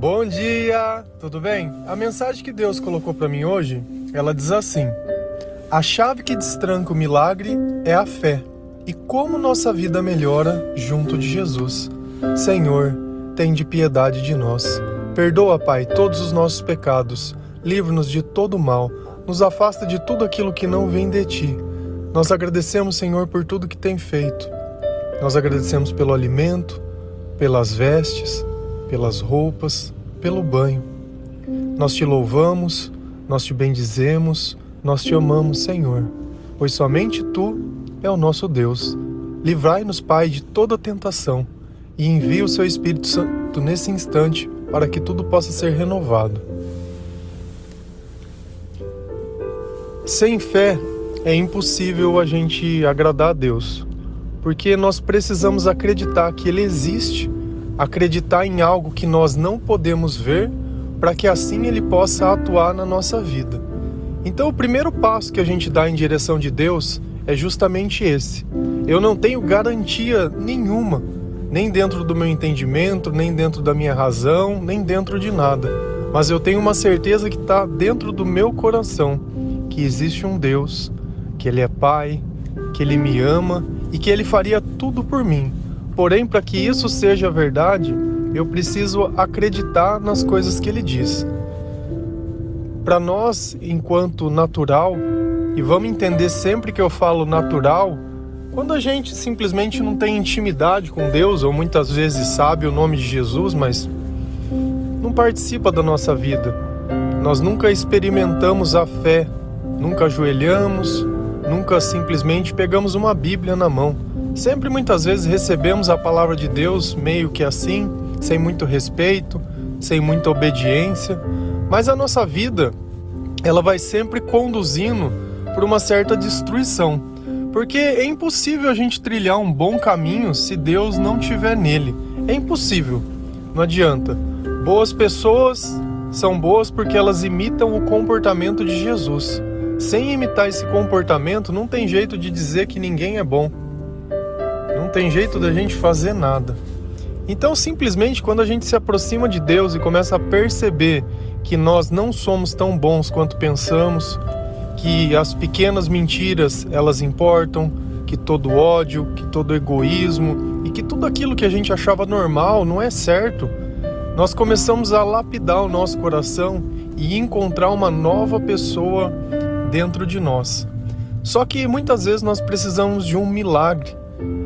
Bom dia, tudo bem? A mensagem que Deus colocou para mim hoje, ela diz assim: A chave que destranca o milagre é a fé. E como nossa vida melhora junto de Jesus. Senhor, tem de piedade de nós. Perdoa, Pai, todos os nossos pecados. Livra-nos de todo mal. Nos afasta de tudo aquilo que não vem de ti. Nós agradecemos, Senhor, por tudo que tem feito. Nós agradecemos pelo alimento, pelas vestes, pelas roupas, pelo banho. Nós te louvamos, nós te bendizemos, nós te amamos, Senhor, pois somente tu é o nosso Deus. Livrai-nos, Pai, de toda tentação e envie o seu Espírito Santo nesse instante para que tudo possa ser renovado. Sem fé é impossível a gente agradar a Deus, porque nós precisamos acreditar que Ele existe acreditar em algo que nós não podemos ver, para que assim ele possa atuar na nossa vida. Então, o primeiro passo que a gente dá em direção de Deus é justamente esse. Eu não tenho garantia nenhuma, nem dentro do meu entendimento, nem dentro da minha razão, nem dentro de nada. Mas eu tenho uma certeza que está dentro do meu coração que existe um Deus, que Ele é Pai, que Ele me ama e que Ele faria tudo por mim. Porém, para que isso seja verdade, eu preciso acreditar nas coisas que ele diz. Para nós, enquanto natural, e vamos entender sempre que eu falo natural, quando a gente simplesmente não tem intimidade com Deus, ou muitas vezes sabe o nome de Jesus, mas não participa da nossa vida. Nós nunca experimentamos a fé, nunca ajoelhamos, nunca simplesmente pegamos uma Bíblia na mão. Sempre muitas vezes recebemos a palavra de Deus meio que assim, sem muito respeito, sem muita obediência, mas a nossa vida ela vai sempre conduzindo por uma certa destruição, porque é impossível a gente trilhar um bom caminho se Deus não tiver nele. É impossível. Não adianta. Boas pessoas são boas porque elas imitam o comportamento de Jesus. Sem imitar esse comportamento, não tem jeito de dizer que ninguém é bom não tem jeito da gente fazer nada. Então, simplesmente, quando a gente se aproxima de Deus e começa a perceber que nós não somos tão bons quanto pensamos, que as pequenas mentiras elas importam, que todo ódio, que todo egoísmo e que tudo aquilo que a gente achava normal não é certo, nós começamos a lapidar o nosso coração e encontrar uma nova pessoa dentro de nós. Só que muitas vezes nós precisamos de um milagre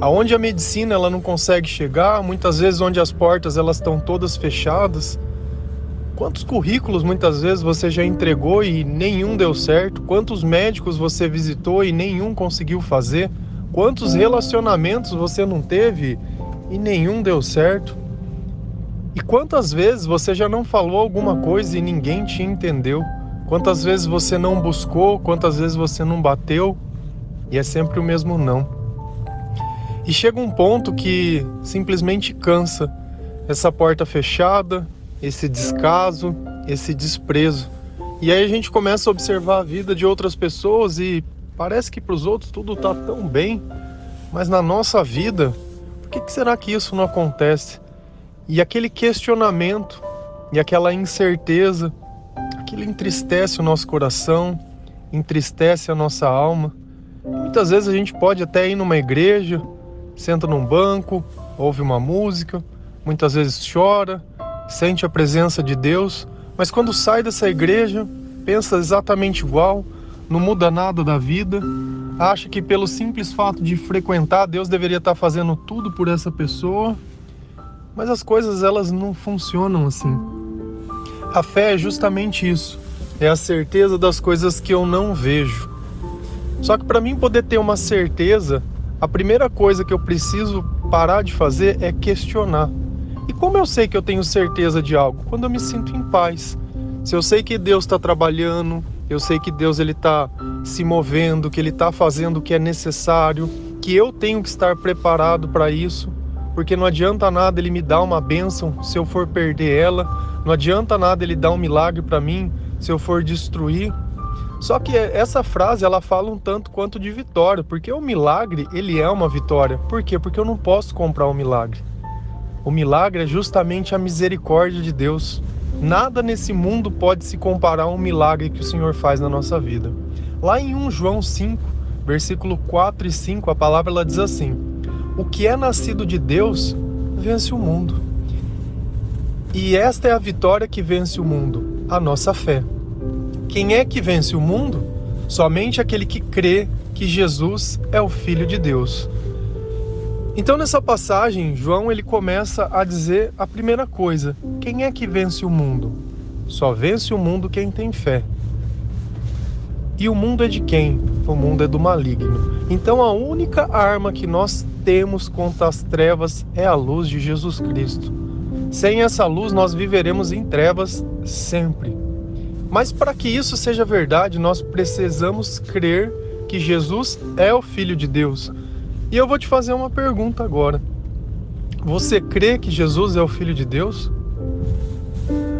aonde a medicina ela não consegue chegar, muitas vezes onde as portas elas estão todas fechadas. Quantos currículos muitas vezes você já entregou e nenhum deu certo? Quantos médicos você visitou e nenhum conseguiu fazer? Quantos relacionamentos você não teve e nenhum deu certo? E quantas vezes você já não falou alguma coisa e ninguém te entendeu? Quantas vezes você não buscou? Quantas vezes você não bateu? E é sempre o mesmo não. E chega um ponto que simplesmente cansa essa porta fechada, esse descaso, esse desprezo. E aí a gente começa a observar a vida de outras pessoas e parece que para os outros tudo está tão bem, mas na nossa vida, por que, que será que isso não acontece? E aquele questionamento e aquela incerteza, aquilo entristece o nosso coração, entristece a nossa alma. Muitas vezes a gente pode até ir numa igreja, senta num banco, ouve uma música, muitas vezes chora, sente a presença de Deus, mas quando sai dessa igreja, pensa exatamente igual, não muda nada da vida, acha que pelo simples fato de frequentar, Deus deveria estar fazendo tudo por essa pessoa, mas as coisas elas não funcionam assim. A fé é justamente isso, é a certeza das coisas que eu não vejo. Só que para mim poder ter uma certeza, a primeira coisa que eu preciso parar de fazer é questionar. E como eu sei que eu tenho certeza de algo? Quando eu me sinto em paz. Se eu sei que Deus está trabalhando, eu sei que Deus ele está se movendo, que Ele está fazendo o que é necessário, que eu tenho que estar preparado para isso, porque não adianta nada Ele me dar uma bênção se eu for perder ela, não adianta nada Ele dar um milagre para mim se eu for destruir. Só que essa frase ela fala um tanto quanto de vitória, porque o milagre ele é uma vitória. Por quê? Porque eu não posso comprar um milagre. O milagre é justamente a misericórdia de Deus. Nada nesse mundo pode se comparar a um milagre que o Senhor faz na nossa vida. Lá em 1 João 5, versículo 4 e 5, a palavra ela diz assim: O que é nascido de Deus vence o mundo. E esta é a vitória que vence o mundo, a nossa fé. Quem é que vence o mundo? Somente aquele que crê que Jesus é o Filho de Deus. Então nessa passagem, João ele começa a dizer a primeira coisa: quem é que vence o mundo? Só vence o mundo quem tem fé. E o mundo é de quem? O mundo é do maligno. Então a única arma que nós temos contra as trevas é a luz de Jesus Cristo. Sem essa luz nós viveremos em trevas sempre. Mas para que isso seja verdade, nós precisamos crer que Jesus é o Filho de Deus e eu vou te fazer uma pergunta agora. Você crê que Jesus é o Filho de Deus?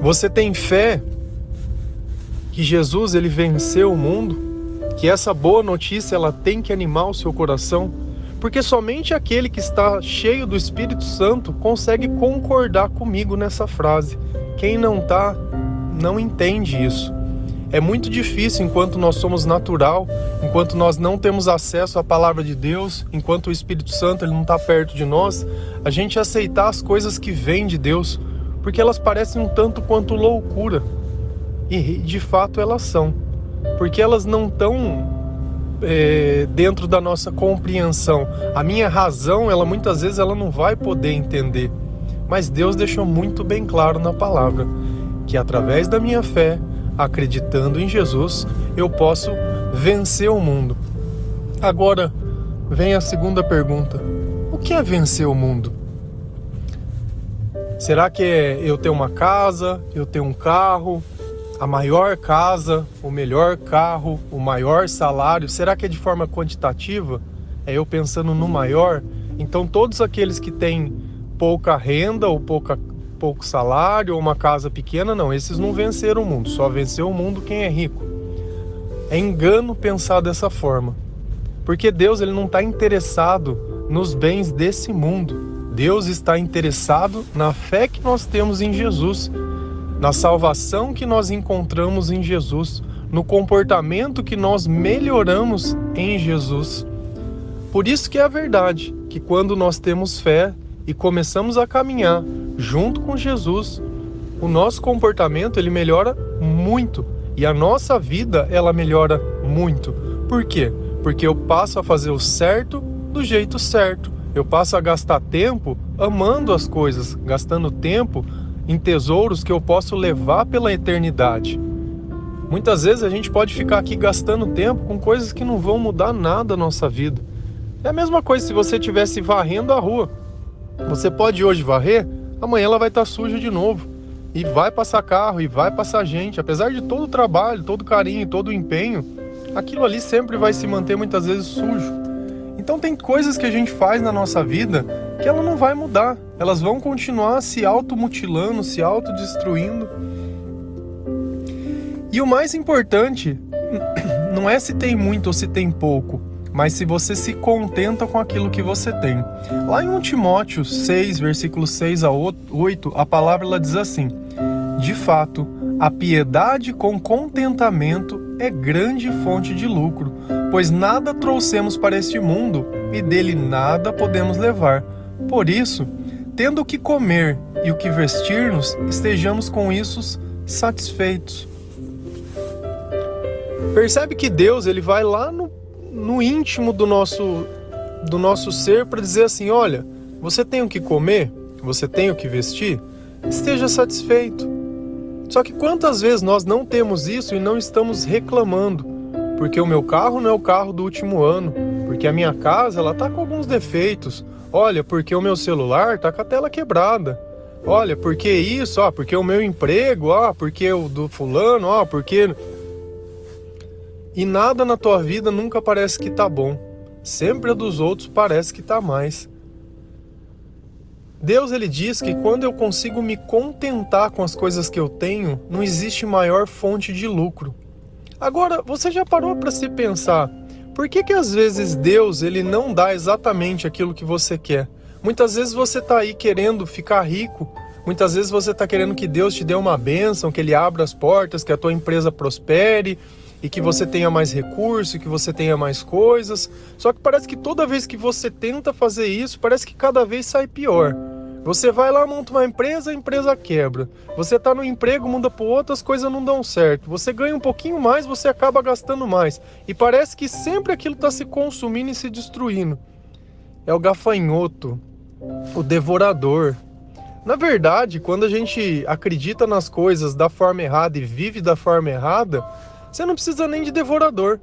Você tem fé que Jesus ele venceu o mundo? Que essa boa notícia ela tem que animar o seu coração? Porque somente aquele que está cheio do Espírito Santo consegue concordar comigo nessa frase. Quem não está, não entende isso. É muito difícil enquanto nós somos natural, enquanto nós não temos acesso à palavra de Deus, enquanto o Espírito Santo ele não está perto de nós, a gente aceitar as coisas que vêm de Deus, porque elas parecem um tanto quanto loucura. E de fato elas são, porque elas não estão é, dentro da nossa compreensão. A minha razão, ela muitas vezes ela não vai poder entender, mas Deus deixou muito bem claro na palavra que através da minha fé acreditando em Jesus, eu posso vencer o mundo. Agora vem a segunda pergunta: o que é vencer o mundo? Será que é eu ter uma casa, eu ter um carro, a maior casa, o melhor carro, o maior salário? Será que é de forma quantitativa? É eu pensando no maior? Então, todos aqueles que têm pouca renda ou pouca pouco salário ou uma casa pequena, não, esses não venceram o mundo, só venceu o mundo quem é rico. É engano pensar dessa forma. Porque Deus ele não está interessado nos bens desse mundo. Deus está interessado na fé que nós temos em Jesus, na salvação que nós encontramos em Jesus, no comportamento que nós melhoramos em Jesus. Por isso que é a verdade que quando nós temos fé e começamos a caminhar junto com Jesus, o nosso comportamento ele melhora muito e a nossa vida ela melhora muito. Por quê? Porque eu passo a fazer o certo do jeito certo. Eu passo a gastar tempo amando as coisas, gastando tempo em tesouros que eu posso levar pela eternidade. Muitas vezes a gente pode ficar aqui gastando tempo com coisas que não vão mudar nada na nossa vida. É a mesma coisa se você estivesse varrendo a rua. Você pode hoje varrer, amanhã ela vai estar suja de novo. E vai passar carro, e vai passar gente. Apesar de todo o trabalho, todo o carinho, todo o empenho, aquilo ali sempre vai se manter muitas vezes sujo. Então tem coisas que a gente faz na nossa vida que ela não vai mudar. Elas vão continuar se automutilando, se autodestruindo. E o mais importante não é se tem muito ou se tem pouco, mas se você se contenta com aquilo que você tem. Lá em 1 Timóteo 6, versículos 6 a 8, a palavra diz assim: De fato, a piedade com contentamento é grande fonte de lucro, pois nada trouxemos para este mundo e dele nada podemos levar. Por isso, tendo o que comer e o que vestir-nos, estejamos com isso satisfeitos. Percebe que Deus ele vai lá no no íntimo do nosso do nosso ser para dizer assim, olha, você tem o que comer, você tem o que vestir, esteja satisfeito. Só que quantas vezes nós não temos isso e não estamos reclamando? Porque o meu carro não é o carro do último ano, porque a minha casa ela tá com alguns defeitos. Olha, porque o meu celular tá com a tela quebrada. Olha, porque isso, ó, porque o meu emprego, ó, porque o do fulano, ó, porque e nada na tua vida nunca parece que tá bom. Sempre a dos outros parece que tá mais. Deus ele diz que quando eu consigo me contentar com as coisas que eu tenho, não existe maior fonte de lucro. Agora, você já parou para se pensar, por que que às vezes Deus ele não dá exatamente aquilo que você quer? Muitas vezes você está aí querendo ficar rico, muitas vezes você está querendo que Deus te dê uma bênção, que Ele abra as portas, que a tua empresa prospere e que você tenha mais recurso, que você tenha mais coisas. Só que parece que toda vez que você tenta fazer isso, parece que cada vez sai pior. Você vai lá, monta uma empresa, a empresa quebra. Você está no emprego, muda para outro, as coisas não dão certo. Você ganha um pouquinho mais, você acaba gastando mais. E parece que sempre aquilo está se consumindo e se destruindo. É o gafanhoto, o devorador. Na verdade, quando a gente acredita nas coisas da forma errada e vive da forma errada, você não precisa nem de devorador.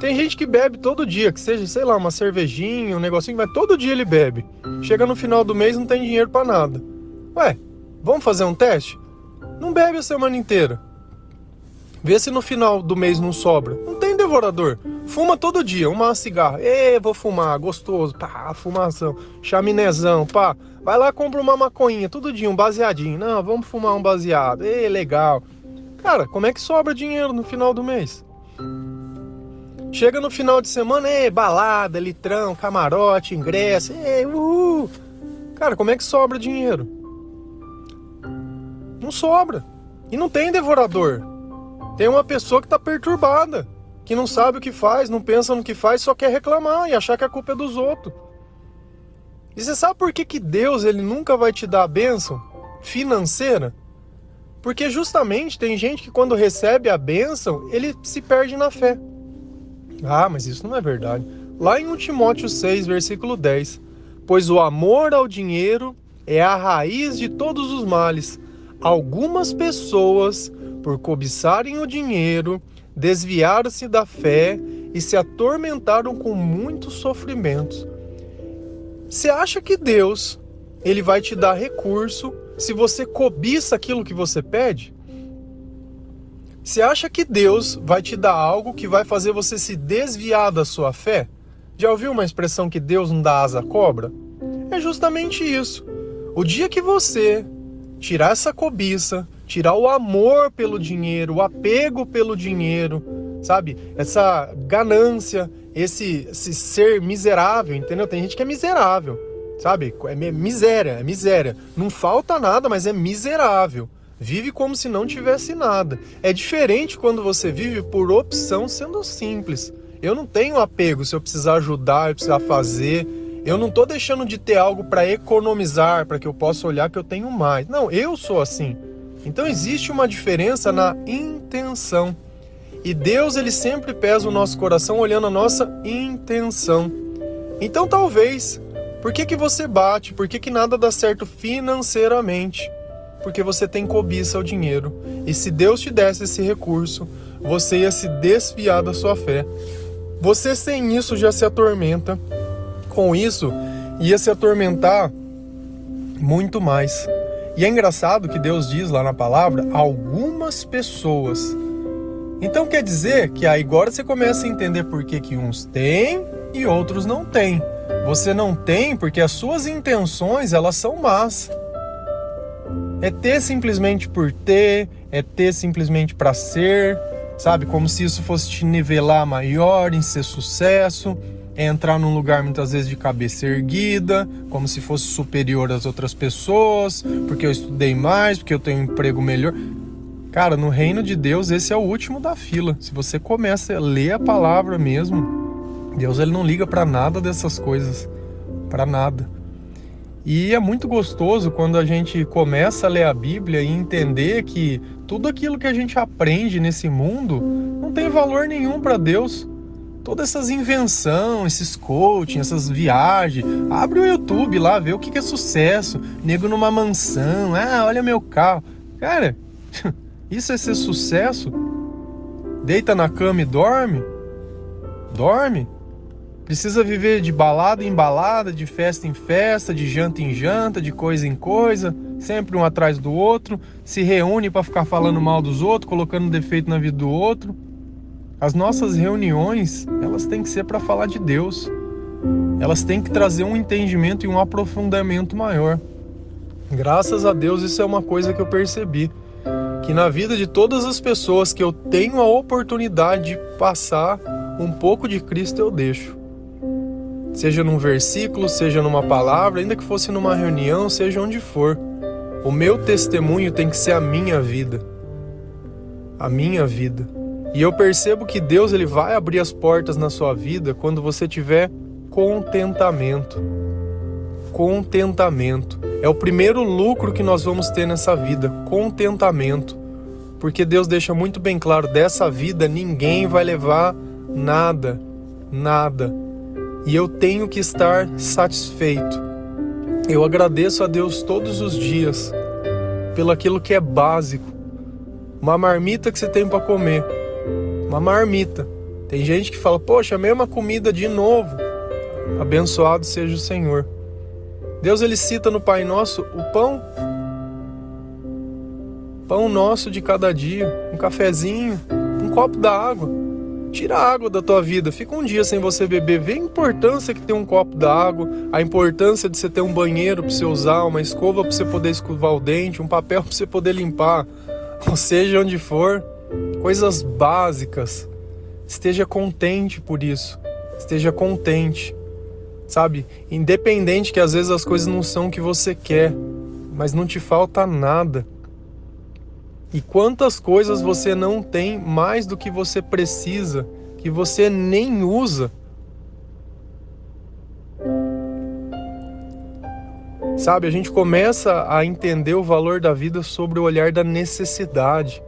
Tem gente que bebe todo dia, que seja, sei lá, uma cervejinha, um negocinho, mas todo dia ele bebe. Chega no final do mês não tem dinheiro para nada. Ué, vamos fazer um teste? Não bebe a semana inteira. Vê se no final do mês não sobra. Não tem devorador. Fuma todo dia, uma cigarra. Ê, vou fumar, gostoso. Pá, fumação. Chaminezão, pá. Vai lá, compra uma maconhinha, todo dia, um baseadinho. Não, vamos fumar um baseado. Ê, legal. Cara, como é que sobra dinheiro no final do mês? Chega no final de semana, é balada, litrão, camarote, ingresso, é, uhul. Cara, como é que sobra dinheiro? Não sobra. E não tem devorador. Tem uma pessoa que está perturbada, que não sabe o que faz, não pensa no que faz, só quer reclamar e achar que a culpa é dos outros. E você sabe por que, que Deus ele nunca vai te dar a bênção financeira? Porque justamente tem gente que quando recebe a bênção, ele se perde na fé. Ah, mas isso não é verdade. Lá em 1 Timóteo 6, versículo 10: Pois o amor ao dinheiro é a raiz de todos os males. Algumas pessoas, por cobiçarem o dinheiro, desviaram-se da fé e se atormentaram com muitos sofrimentos. Você acha que Deus ele vai te dar recurso se você cobiça aquilo que você pede? Você acha que Deus vai te dar algo que vai fazer você se desviar da sua fé? Já ouviu uma expressão que Deus não dá asa à cobra? É justamente isso. O dia que você tirar essa cobiça, tirar o amor pelo dinheiro, o apego pelo dinheiro, sabe? Essa ganância, esse, esse ser miserável, entendeu? Tem gente que é miserável, sabe? É miséria, é miséria. Não falta nada, mas é miserável vive como se não tivesse nada. É diferente quando você vive por opção sendo simples. Eu não tenho apego se eu precisar ajudar, eu precisar fazer. Eu não estou deixando de ter algo para economizar, para que eu possa olhar que eu tenho mais. Não, eu sou assim. Então existe uma diferença na intenção. E Deus ele sempre pesa o nosso coração olhando a nossa intenção. Então talvez, por que, que você bate? Por que, que nada dá certo financeiramente? porque você tem cobiça ao dinheiro. E se Deus te desse esse recurso, você ia se desfiar da sua fé. Você sem isso já se atormenta. Com isso, ia se atormentar muito mais. E é engraçado que Deus diz lá na palavra algumas pessoas. Então quer dizer que agora você começa a entender por que, que uns têm e outros não têm. Você não tem porque as suas intenções elas são más. É ter simplesmente por ter, é ter simplesmente para ser, sabe? Como se isso fosse te nivelar maior, em ser sucesso, é entrar num lugar muitas vezes de cabeça erguida, como se fosse superior às outras pessoas, porque eu estudei mais, porque eu tenho um emprego melhor. Cara, no reino de Deus, esse é o último da fila. Se você começa a ler a palavra mesmo, Deus ele não liga para nada dessas coisas, para nada. E é muito gostoso quando a gente começa a ler a Bíblia e entender que tudo aquilo que a gente aprende nesse mundo não tem valor nenhum para Deus. Todas essas invenções, esses coaching, essas viagens. Abre o YouTube lá, vê o que é sucesso. Nego numa mansão, ah, olha meu carro. Cara, isso é ser sucesso? Deita na cama e dorme? Dorme? Precisa viver de balada em balada, de festa em festa, de janta em janta, de coisa em coisa, sempre um atrás do outro, se reúne para ficar falando mal dos outros, colocando defeito na vida do outro. As nossas reuniões, elas têm que ser para falar de Deus. Elas têm que trazer um entendimento e um aprofundamento maior. Graças a Deus, isso é uma coisa que eu percebi. Que na vida de todas as pessoas que eu tenho a oportunidade de passar um pouco de Cristo, eu deixo. Seja num versículo, seja numa palavra, ainda que fosse numa reunião, seja onde for. O meu testemunho tem que ser a minha vida. A minha vida. E eu percebo que Deus ele vai abrir as portas na sua vida quando você tiver contentamento. Contentamento. É o primeiro lucro que nós vamos ter nessa vida, contentamento. Porque Deus deixa muito bem claro, dessa vida ninguém vai levar nada, nada. E eu tenho que estar satisfeito. Eu agradeço a Deus todos os dias pelo aquilo que é básico. Uma marmita que você tem para comer. Uma marmita. Tem gente que fala: "Poxa, a mesma comida de novo". Abençoado seja o Senhor. Deus ele cita no Pai Nosso o pão pão nosso de cada dia, um cafezinho, um copo d'água. Tira a água da tua vida, fica um dia sem você beber, vê a importância que tem um copo d'água, a importância de você ter um banheiro para você usar, uma escova para você poder escovar o dente, um papel para você poder limpar, ou seja, onde for, coisas básicas. Esteja contente por isso, esteja contente, sabe? Independente que às vezes as coisas não são o que você quer, mas não te falta nada. E quantas coisas você não tem mais do que você precisa, que você nem usa? Sabe, a gente começa a entender o valor da vida sobre o olhar da necessidade,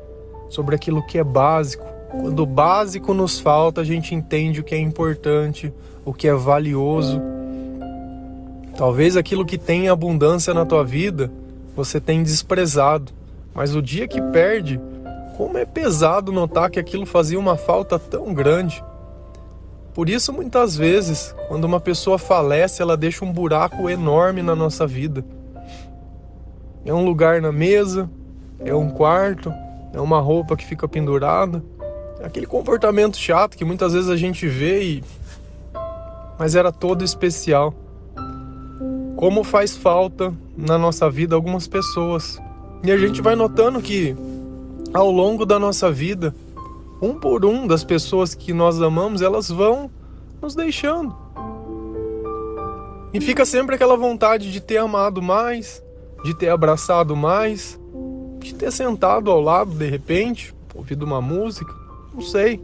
sobre aquilo que é básico. Quando o básico nos falta, a gente entende o que é importante, o que é valioso. Talvez aquilo que tem abundância na tua vida, você tem desprezado. Mas o dia que perde, como é pesado notar que aquilo fazia uma falta tão grande. Por isso, muitas vezes, quando uma pessoa falece, ela deixa um buraco enorme na nossa vida. É um lugar na mesa, é um quarto, é uma roupa que fica pendurada, é aquele comportamento chato que muitas vezes a gente vê e. Mas era todo especial. Como faz falta na nossa vida algumas pessoas e a gente vai notando que ao longo da nossa vida, um por um das pessoas que nós amamos, elas vão nos deixando. E fica sempre aquela vontade de ter amado mais, de ter abraçado mais, de ter sentado ao lado de repente, ouvido uma música, não sei.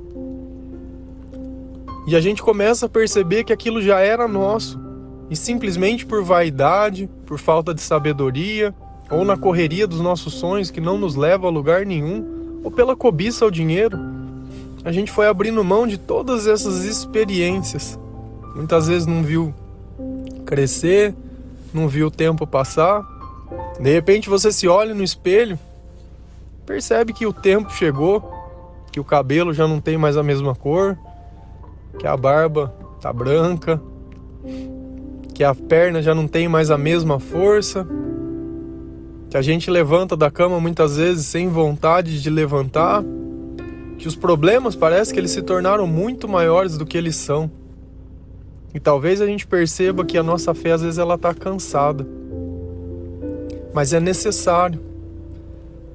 E a gente começa a perceber que aquilo já era nosso, e simplesmente por vaidade, por falta de sabedoria, ou na correria dos nossos sonhos que não nos leva a lugar nenhum, ou pela cobiça ao dinheiro, a gente foi abrindo mão de todas essas experiências. Muitas vezes não viu crescer, não viu o tempo passar. De repente você se olha no espelho, percebe que o tempo chegou, que o cabelo já não tem mais a mesma cor, que a barba tá branca, que a perna já não tem mais a mesma força, que a gente levanta da cama muitas vezes sem vontade de levantar, que os problemas parece que eles se tornaram muito maiores do que eles são. E talvez a gente perceba que a nossa fé às vezes ela está cansada. Mas é necessário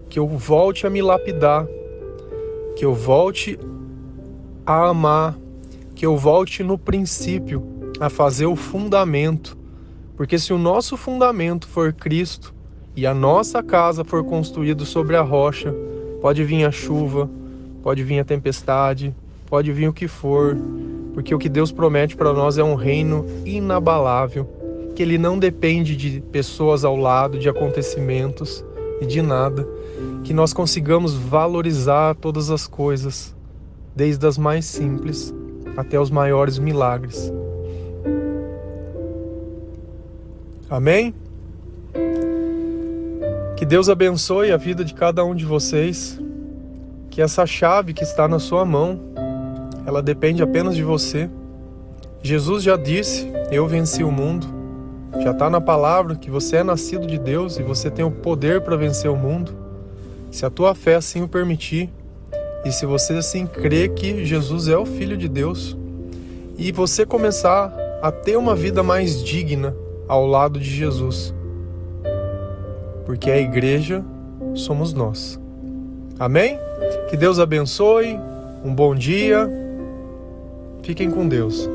que eu volte a me lapidar, que eu volte a amar, que eu volte no princípio a fazer o fundamento. Porque se o nosso fundamento for Cristo, e a nossa casa for construída sobre a rocha, pode vir a chuva, pode vir a tempestade, pode vir o que for, porque o que Deus promete para nós é um reino inabalável, que ele não depende de pessoas ao lado, de acontecimentos e de nada, que nós consigamos valorizar todas as coisas, desde as mais simples até os maiores milagres. Amém? Que Deus abençoe a vida de cada um de vocês. Que essa chave que está na sua mão, ela depende apenas de você. Jesus já disse: Eu venci o mundo. Já está na palavra que você é nascido de Deus e você tem o poder para vencer o mundo. Se a tua fé assim o permitir, e se você assim crê que Jesus é o Filho de Deus, e você começar a ter uma vida mais digna ao lado de Jesus porque a igreja somos nós. Amém? Que Deus abençoe, um bom dia, fiquem com Deus.